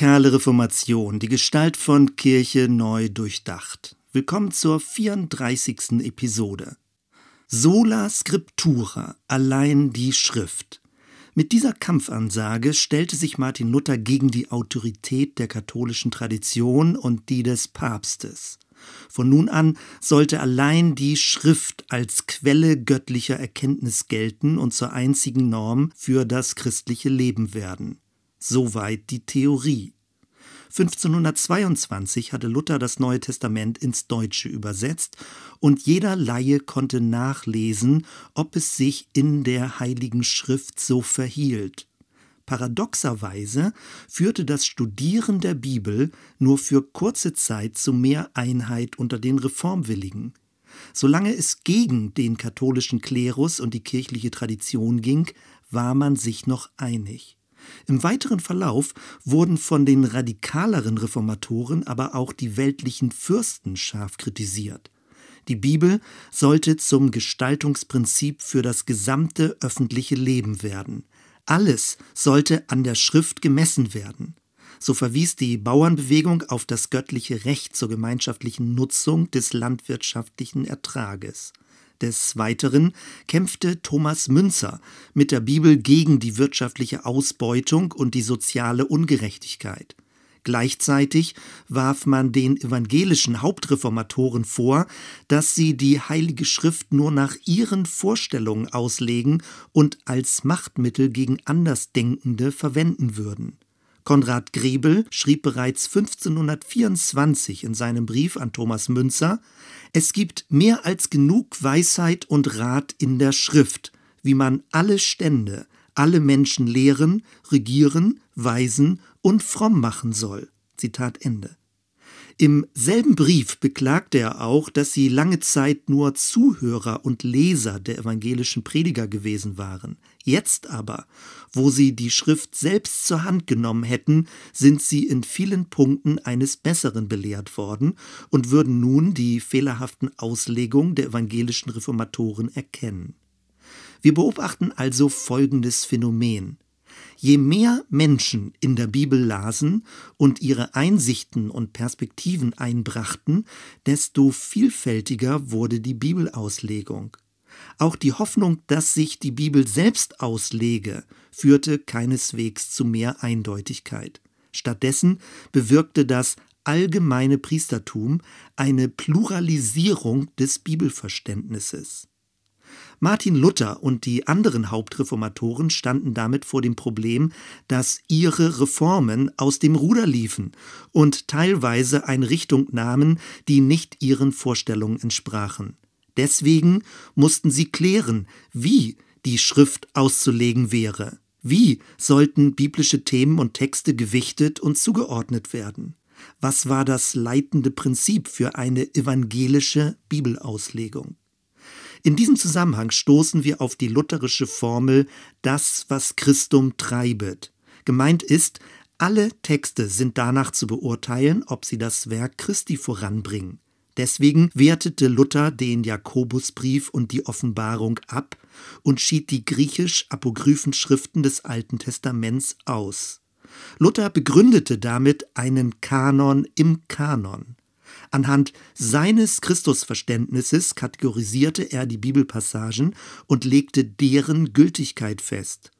Radikale Reformation, die Gestalt von Kirche neu durchdacht. Willkommen zur 34. Episode. Sola Scriptura, allein die Schrift. Mit dieser Kampfansage stellte sich Martin Luther gegen die Autorität der katholischen Tradition und die des Papstes. Von nun an sollte allein die Schrift als Quelle göttlicher Erkenntnis gelten und zur einzigen Norm für das christliche Leben werden. Soweit die Theorie. 1522 hatte Luther das Neue Testament ins Deutsche übersetzt und jeder Laie konnte nachlesen, ob es sich in der Heiligen Schrift so verhielt. Paradoxerweise führte das Studieren der Bibel nur für kurze Zeit zu mehr Einheit unter den Reformwilligen. Solange es gegen den katholischen Klerus und die kirchliche Tradition ging, war man sich noch einig. Im weiteren Verlauf wurden von den radikaleren Reformatoren aber auch die weltlichen Fürsten scharf kritisiert. Die Bibel sollte zum Gestaltungsprinzip für das gesamte öffentliche Leben werden. Alles sollte an der Schrift gemessen werden. So verwies die Bauernbewegung auf das göttliche Recht zur gemeinschaftlichen Nutzung des landwirtschaftlichen Ertrages. Des Weiteren kämpfte Thomas Münzer mit der Bibel gegen die wirtschaftliche Ausbeutung und die soziale Ungerechtigkeit. Gleichzeitig warf man den evangelischen Hauptreformatoren vor, dass sie die Heilige Schrift nur nach ihren Vorstellungen auslegen und als Machtmittel gegen Andersdenkende verwenden würden. Konrad Grebel schrieb bereits 1524 in seinem Brief an Thomas Münzer, es gibt mehr als genug Weisheit und Rat in der Schrift, wie man alle Stände, alle Menschen lehren, regieren, weisen und fromm machen soll. Zitat Ende. Im selben Brief beklagte er auch, dass sie lange Zeit nur Zuhörer und Leser der evangelischen Prediger gewesen waren. Jetzt aber, wo sie die Schrift selbst zur Hand genommen hätten, sind sie in vielen Punkten eines Besseren belehrt worden und würden nun die fehlerhaften Auslegungen der evangelischen Reformatoren erkennen. Wir beobachten also folgendes Phänomen. Je mehr Menschen in der Bibel lasen und ihre Einsichten und Perspektiven einbrachten, desto vielfältiger wurde die Bibelauslegung. Auch die Hoffnung, dass sich die Bibel selbst auslege, führte keineswegs zu mehr Eindeutigkeit. Stattdessen bewirkte das allgemeine Priestertum eine Pluralisierung des Bibelverständnisses. Martin Luther und die anderen Hauptreformatoren standen damit vor dem Problem, dass ihre Reformen aus dem Ruder liefen und teilweise eine Richtung nahmen, die nicht ihren Vorstellungen entsprachen. Deswegen mussten sie klären, wie die Schrift auszulegen wäre. Wie sollten biblische Themen und Texte gewichtet und zugeordnet werden? Was war das leitende Prinzip für eine evangelische Bibelauslegung? In diesem Zusammenhang stoßen wir auf die lutherische Formel das, was Christum treibet. Gemeint ist, alle Texte sind danach zu beurteilen, ob sie das Werk Christi voranbringen. Deswegen wertete Luther den Jakobusbrief und die Offenbarung ab und schied die griechisch-apokryphen Schriften des Alten Testaments aus. Luther begründete damit einen Kanon im Kanon. Anhand seines Christusverständnisses kategorisierte er die Bibelpassagen und legte deren Gültigkeit fest.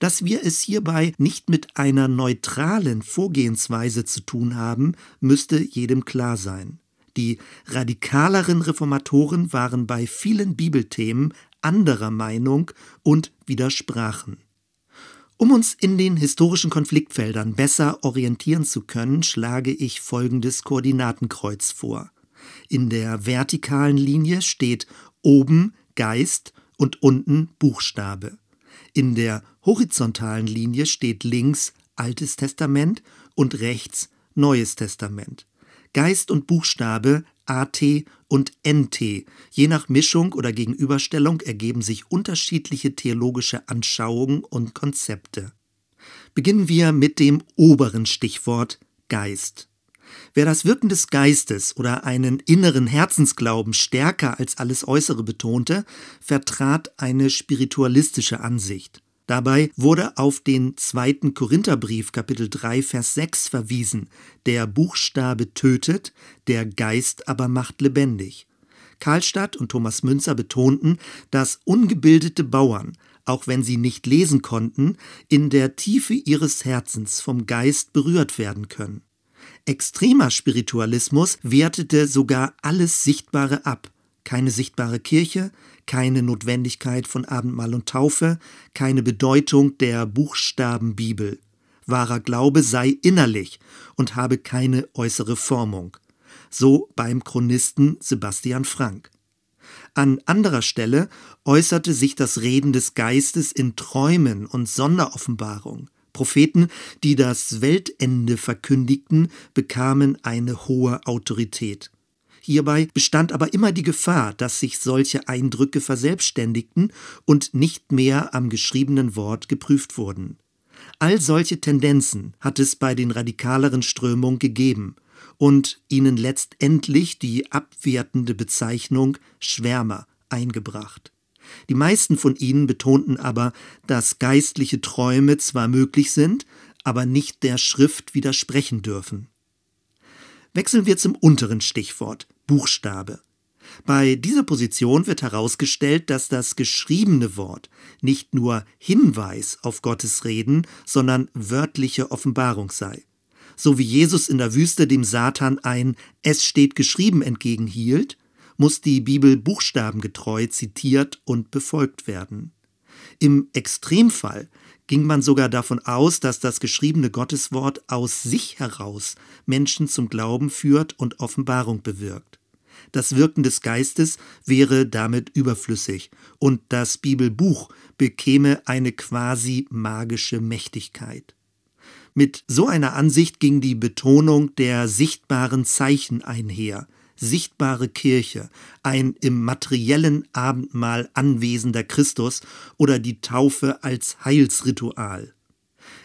Dass wir es hierbei nicht mit einer neutralen Vorgehensweise zu tun haben, müsste jedem klar sein. Die radikaleren Reformatoren waren bei vielen Bibelthemen anderer Meinung und widersprachen. Um uns in den historischen Konfliktfeldern besser orientieren zu können, schlage ich folgendes Koordinatenkreuz vor. In der vertikalen Linie steht oben Geist und unten Buchstabe. In der horizontalen Linie steht links Altes Testament und rechts Neues Testament. Geist und Buchstabe AT und NT. Je nach Mischung oder Gegenüberstellung ergeben sich unterschiedliche theologische Anschauungen und Konzepte. Beginnen wir mit dem oberen Stichwort Geist. Wer das Wirken des Geistes oder einen inneren Herzensglauben stärker als alles Äußere betonte, vertrat eine spiritualistische Ansicht. Dabei wurde auf den zweiten Korintherbrief Kapitel 3 Vers 6 verwiesen. Der Buchstabe tötet, der Geist aber macht lebendig. Karlstadt und Thomas Münzer betonten, dass ungebildete Bauern, auch wenn sie nicht lesen konnten, in der Tiefe ihres Herzens vom Geist berührt werden können. Extremer Spiritualismus wertete sogar alles Sichtbare ab. Keine sichtbare Kirche, keine Notwendigkeit von Abendmahl und Taufe, keine Bedeutung der Buchstabenbibel. Wahrer Glaube sei innerlich und habe keine äußere Formung. So beim Chronisten Sebastian Frank. An anderer Stelle äußerte sich das Reden des Geistes in Träumen und Sonderoffenbarung. Propheten, die das Weltende verkündigten, bekamen eine hohe Autorität. Hierbei bestand aber immer die Gefahr, dass sich solche Eindrücke verselbstständigten und nicht mehr am geschriebenen Wort geprüft wurden. All solche Tendenzen hat es bei den radikaleren Strömungen gegeben und ihnen letztendlich die abwertende Bezeichnung Schwärmer eingebracht. Die meisten von ihnen betonten aber, dass geistliche Träume zwar möglich sind, aber nicht der Schrift widersprechen dürfen. Wechseln wir zum unteren Stichwort Buchstabe. Bei dieser Position wird herausgestellt, dass das geschriebene Wort nicht nur Hinweis auf Gottes Reden, sondern wörtliche Offenbarung sei. So wie Jesus in der Wüste dem Satan ein Es steht geschrieben entgegenhielt, muss die Bibel buchstabengetreu zitiert und befolgt werden. Im Extremfall ging man sogar davon aus, dass das geschriebene Gotteswort aus sich heraus Menschen zum Glauben führt und Offenbarung bewirkt. Das Wirken des Geistes wäre damit überflüssig und das Bibelbuch bekäme eine quasi magische Mächtigkeit. Mit so einer Ansicht ging die Betonung der sichtbaren Zeichen einher, sichtbare Kirche, ein im materiellen Abendmahl anwesender Christus oder die Taufe als Heilsritual.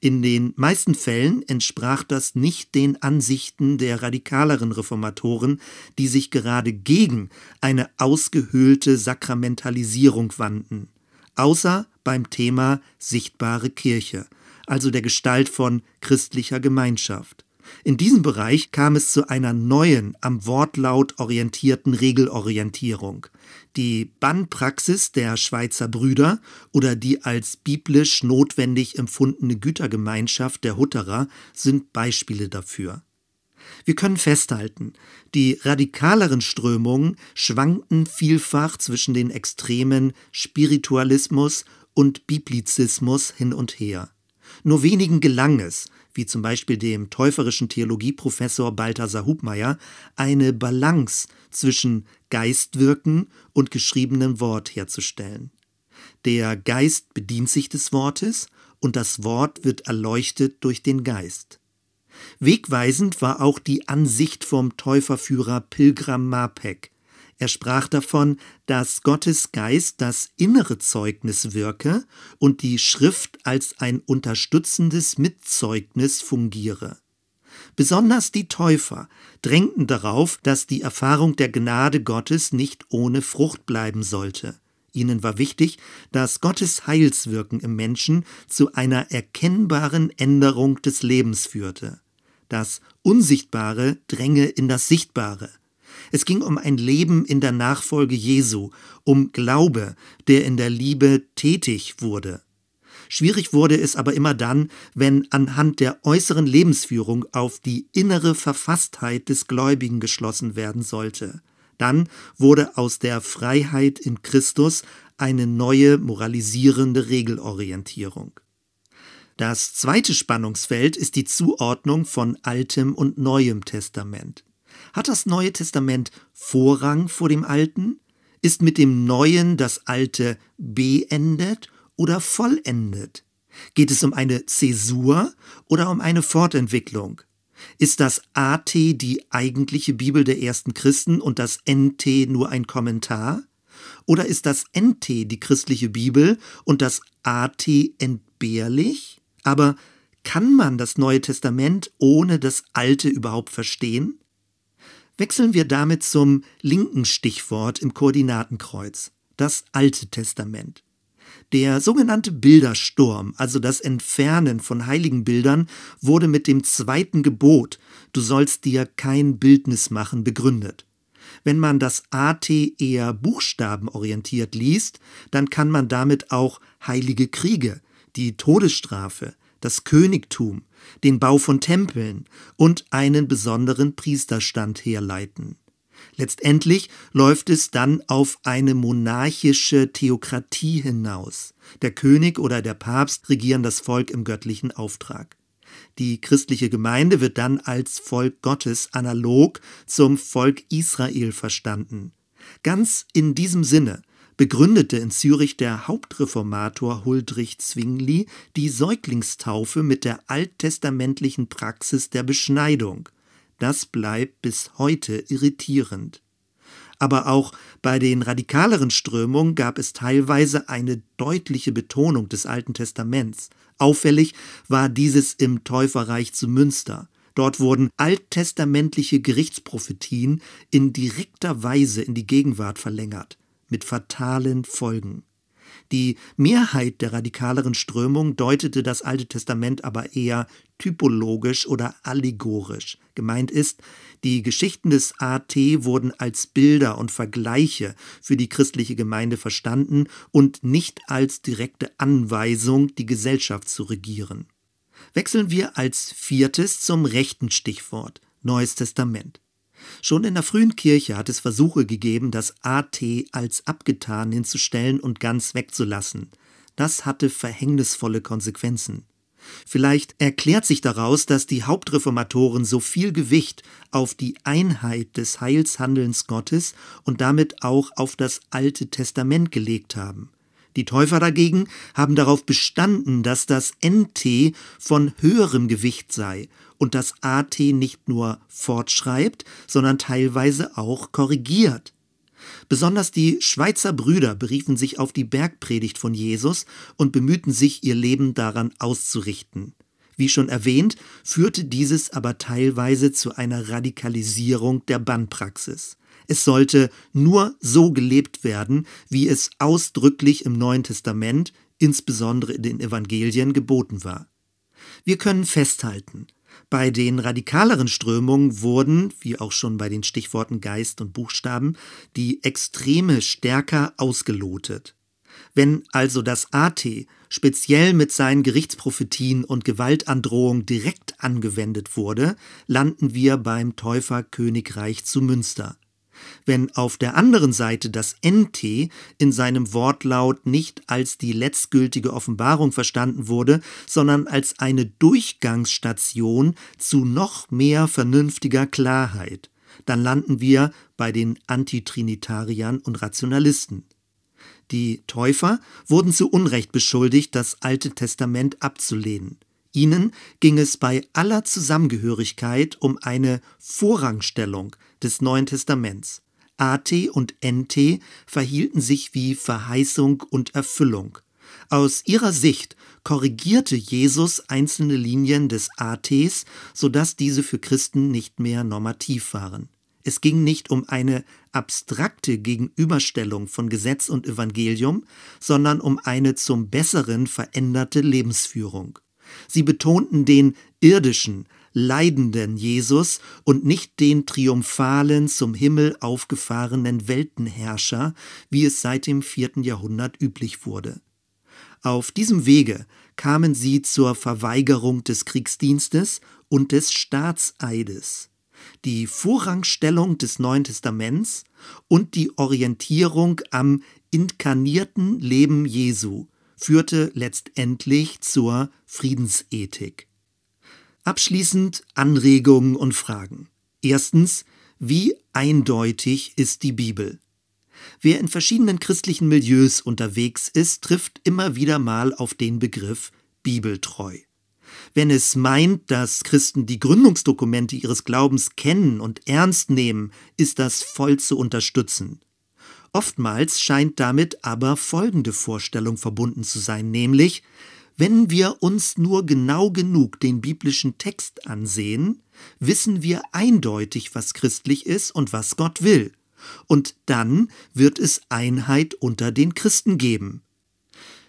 In den meisten Fällen entsprach das nicht den Ansichten der radikaleren Reformatoren, die sich gerade gegen eine ausgehöhlte Sakramentalisierung wandten, außer beim Thema sichtbare Kirche, also der Gestalt von christlicher Gemeinschaft. In diesem Bereich kam es zu einer neuen, am Wortlaut orientierten Regelorientierung. Die Bannpraxis der Schweizer Brüder oder die als biblisch notwendig empfundene Gütergemeinschaft der Hutterer sind Beispiele dafür. Wir können festhalten, die radikaleren Strömungen schwankten vielfach zwischen den Extremen Spiritualismus und Biblizismus hin und her. Nur wenigen gelang es, wie zum Beispiel dem täuferischen Theologieprofessor Balthasar Hubmeier, eine Balance zwischen Geistwirken und geschriebenem Wort herzustellen. Der Geist bedient sich des Wortes und das Wort wird erleuchtet durch den Geist. Wegweisend war auch die Ansicht vom Täuferführer Pilgram Mapek, er sprach davon, dass Gottes Geist das innere Zeugnis wirke und die Schrift als ein unterstützendes Mitzeugnis fungiere. Besonders die Täufer drängten darauf, dass die Erfahrung der Gnade Gottes nicht ohne Frucht bleiben sollte. Ihnen war wichtig, dass Gottes Heilswirken im Menschen zu einer erkennbaren Änderung des Lebens führte. Das Unsichtbare dränge in das Sichtbare. Es ging um ein Leben in der Nachfolge Jesu, um Glaube, der in der Liebe tätig wurde. Schwierig wurde es aber immer dann, wenn anhand der äußeren Lebensführung auf die innere Verfasstheit des Gläubigen geschlossen werden sollte. Dann wurde aus der Freiheit in Christus eine neue moralisierende Regelorientierung. Das zweite Spannungsfeld ist die Zuordnung von Altem und Neuem Testament. Hat das Neue Testament Vorrang vor dem Alten? Ist mit dem Neuen das Alte beendet oder vollendet? Geht es um eine Zäsur oder um eine Fortentwicklung? Ist das AT die eigentliche Bibel der ersten Christen und das NT nur ein Kommentar? Oder ist das NT die christliche Bibel und das AT entbehrlich? Aber kann man das Neue Testament ohne das Alte überhaupt verstehen? Wechseln wir damit zum linken Stichwort im Koordinatenkreuz, das Alte Testament. Der sogenannte Bildersturm, also das Entfernen von heiligen Bildern, wurde mit dem zweiten Gebot, du sollst dir kein Bildnis machen, begründet. Wenn man das AT eher buchstabenorientiert liest, dann kann man damit auch heilige Kriege, die Todesstrafe, das Königtum, den Bau von Tempeln und einen besonderen Priesterstand herleiten. Letztendlich läuft es dann auf eine monarchische Theokratie hinaus. Der König oder der Papst regieren das Volk im göttlichen Auftrag. Die christliche Gemeinde wird dann als Volk Gottes analog zum Volk Israel verstanden. Ganz in diesem Sinne begründete in Zürich der Hauptreformator Huldrych Zwingli die Säuglingstaufe mit der alttestamentlichen Praxis der Beschneidung. Das bleibt bis heute irritierend. Aber auch bei den radikaleren Strömungen gab es teilweise eine deutliche Betonung des Alten Testaments. Auffällig war dieses im Täuferreich zu Münster. Dort wurden alttestamentliche Gerichtsprophetien in direkter Weise in die Gegenwart verlängert, mit fatalen Folgen. Die Mehrheit der radikaleren Strömung deutete das Alte Testament aber eher typologisch oder allegorisch. Gemeint ist, die Geschichten des AT wurden als Bilder und Vergleiche für die christliche Gemeinde verstanden und nicht als direkte Anweisung, die Gesellschaft zu regieren. Wechseln wir als viertes zum rechten Stichwort Neues Testament. Schon in der frühen Kirche hat es Versuche gegeben, das AT als abgetan hinzustellen und ganz wegzulassen. Das hatte verhängnisvolle Konsequenzen. Vielleicht erklärt sich daraus, dass die Hauptreformatoren so viel Gewicht auf die Einheit des Heilshandelns Gottes und damit auch auf das Alte Testament gelegt haben. Die Täufer dagegen haben darauf bestanden, dass das NT von höherem Gewicht sei und das AT nicht nur fortschreibt, sondern teilweise auch korrigiert. Besonders die Schweizer Brüder beriefen sich auf die Bergpredigt von Jesus und bemühten sich, ihr Leben daran auszurichten. Wie schon erwähnt, führte dieses aber teilweise zu einer Radikalisierung der Bannpraxis. Es sollte nur so gelebt werden, wie es ausdrücklich im Neuen Testament, insbesondere in den Evangelien, geboten war. Wir können festhalten, bei den radikaleren Strömungen wurden, wie auch schon bei den Stichworten Geist und Buchstaben, die Extreme stärker ausgelotet. Wenn also das AT speziell mit seinen Gerichtsprophetien und Gewaltandrohung direkt angewendet wurde, landen wir beim Täuferkönigreich zu Münster wenn auf der anderen Seite das NT in seinem Wortlaut nicht als die letztgültige Offenbarung verstanden wurde, sondern als eine Durchgangsstation zu noch mehr vernünftiger Klarheit, dann landen wir bei den Antitrinitariern und Rationalisten. Die Täufer wurden zu Unrecht beschuldigt, das Alte Testament abzulehnen. Ihnen ging es bei aller Zusammengehörigkeit um eine Vorrangstellung des Neuen Testaments. AT und NT verhielten sich wie Verheißung und Erfüllung. Aus ihrer Sicht korrigierte Jesus einzelne Linien des ATs, sodass diese für Christen nicht mehr normativ waren. Es ging nicht um eine abstrakte Gegenüberstellung von Gesetz und Evangelium, sondern um eine zum Besseren veränderte Lebensführung. Sie betonten den irdischen, leidenden Jesus und nicht den triumphalen, zum Himmel aufgefahrenen Weltenherrscher, wie es seit dem vierten Jahrhundert üblich wurde. Auf diesem Wege kamen sie zur Verweigerung des Kriegsdienstes und des Staatseides. Die Vorrangstellung des Neuen Testaments und die Orientierung am inkarnierten Leben Jesu führte letztendlich zur Friedensethik. Abschließend Anregungen und Fragen. Erstens, wie eindeutig ist die Bibel? Wer in verschiedenen christlichen Milieus unterwegs ist, trifft immer wieder mal auf den Begriff bibeltreu. Wenn es meint, dass Christen die Gründungsdokumente ihres Glaubens kennen und ernst nehmen, ist das voll zu unterstützen. Oftmals scheint damit aber folgende Vorstellung verbunden zu sein, nämlich, wenn wir uns nur genau genug den biblischen Text ansehen, wissen wir eindeutig, was christlich ist und was Gott will. Und dann wird es Einheit unter den Christen geben.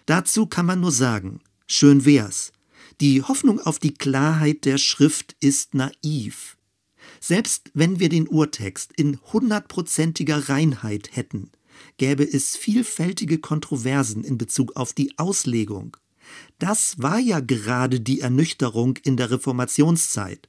Dazu kann man nur sagen, schön wär's. Die Hoffnung auf die Klarheit der Schrift ist naiv. Selbst wenn wir den Urtext in hundertprozentiger Reinheit hätten, gäbe es vielfältige Kontroversen in Bezug auf die Auslegung. Das war ja gerade die Ernüchterung in der Reformationszeit.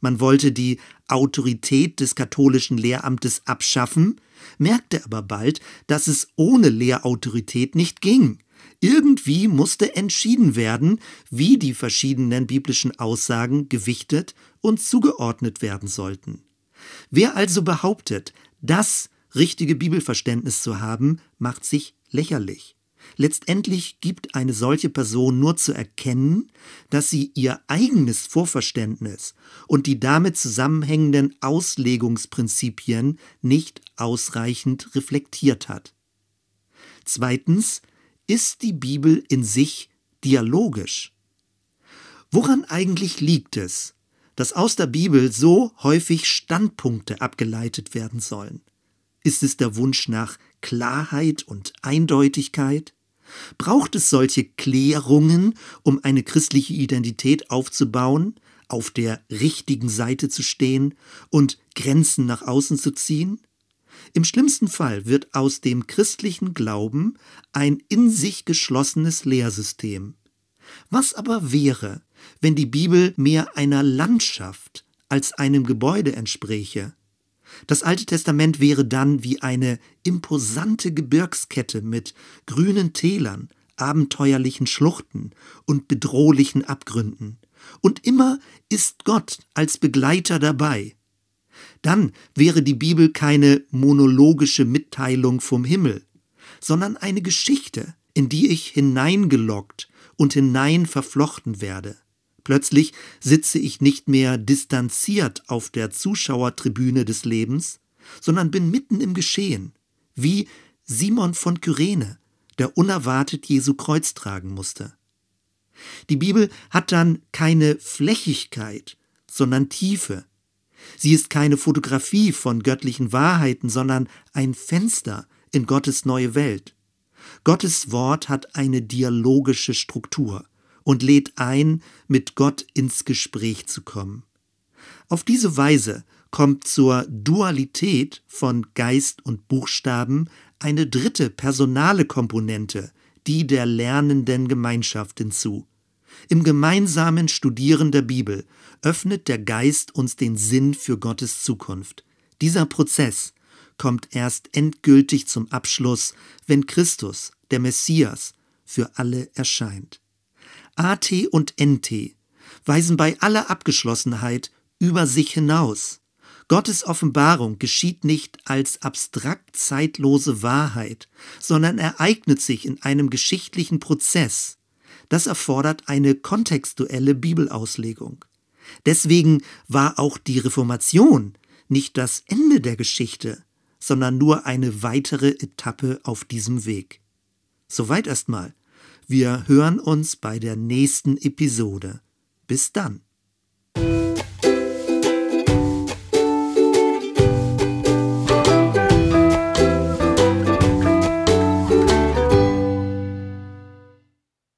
Man wollte die Autorität des katholischen Lehramtes abschaffen, merkte aber bald, dass es ohne Lehrautorität nicht ging. Irgendwie musste entschieden werden, wie die verschiedenen biblischen Aussagen gewichtet und zugeordnet werden sollten. Wer also behauptet, das richtige Bibelverständnis zu haben, macht sich lächerlich. Letztendlich gibt eine solche Person nur zu erkennen, dass sie ihr eigenes Vorverständnis und die damit zusammenhängenden Auslegungsprinzipien nicht ausreichend reflektiert hat. Zweitens ist die Bibel in sich dialogisch. Woran eigentlich liegt es, dass aus der Bibel so häufig Standpunkte abgeleitet werden sollen? Ist es der Wunsch nach Klarheit und Eindeutigkeit? Braucht es solche Klärungen, um eine christliche Identität aufzubauen, auf der richtigen Seite zu stehen und Grenzen nach außen zu ziehen? Im schlimmsten Fall wird aus dem christlichen Glauben ein in sich geschlossenes Lehrsystem. Was aber wäre, wenn die Bibel mehr einer Landschaft als einem Gebäude entspräche? Das Alte Testament wäre dann wie eine imposante Gebirgskette mit grünen Tälern, abenteuerlichen Schluchten und bedrohlichen Abgründen. Und immer ist Gott als Begleiter dabei. Dann wäre die Bibel keine monologische Mitteilung vom Himmel, sondern eine Geschichte, in die ich hineingelockt und hinein verflochten werde. Plötzlich sitze ich nicht mehr distanziert auf der Zuschauertribüne des Lebens, sondern bin mitten im Geschehen, wie Simon von Kyrene, der unerwartet Jesu Kreuz tragen musste. Die Bibel hat dann keine Flächigkeit, sondern Tiefe. Sie ist keine Fotografie von göttlichen Wahrheiten, sondern ein Fenster in Gottes neue Welt. Gottes Wort hat eine dialogische Struktur und lädt ein, mit Gott ins Gespräch zu kommen. Auf diese Weise kommt zur Dualität von Geist und Buchstaben eine dritte personale Komponente, die der lernenden Gemeinschaft hinzu. Im gemeinsamen Studieren der Bibel öffnet der Geist uns den Sinn für Gottes Zukunft. Dieser Prozess kommt erst endgültig zum Abschluss, wenn Christus, der Messias, für alle erscheint. AT und NT weisen bei aller Abgeschlossenheit über sich hinaus. Gottes Offenbarung geschieht nicht als abstrakt zeitlose Wahrheit, sondern ereignet sich in einem geschichtlichen Prozess. Das erfordert eine kontextuelle Bibelauslegung. Deswegen war auch die Reformation nicht das Ende der Geschichte, sondern nur eine weitere Etappe auf diesem Weg. Soweit erstmal. Wir hören uns bei der nächsten Episode. Bis dann.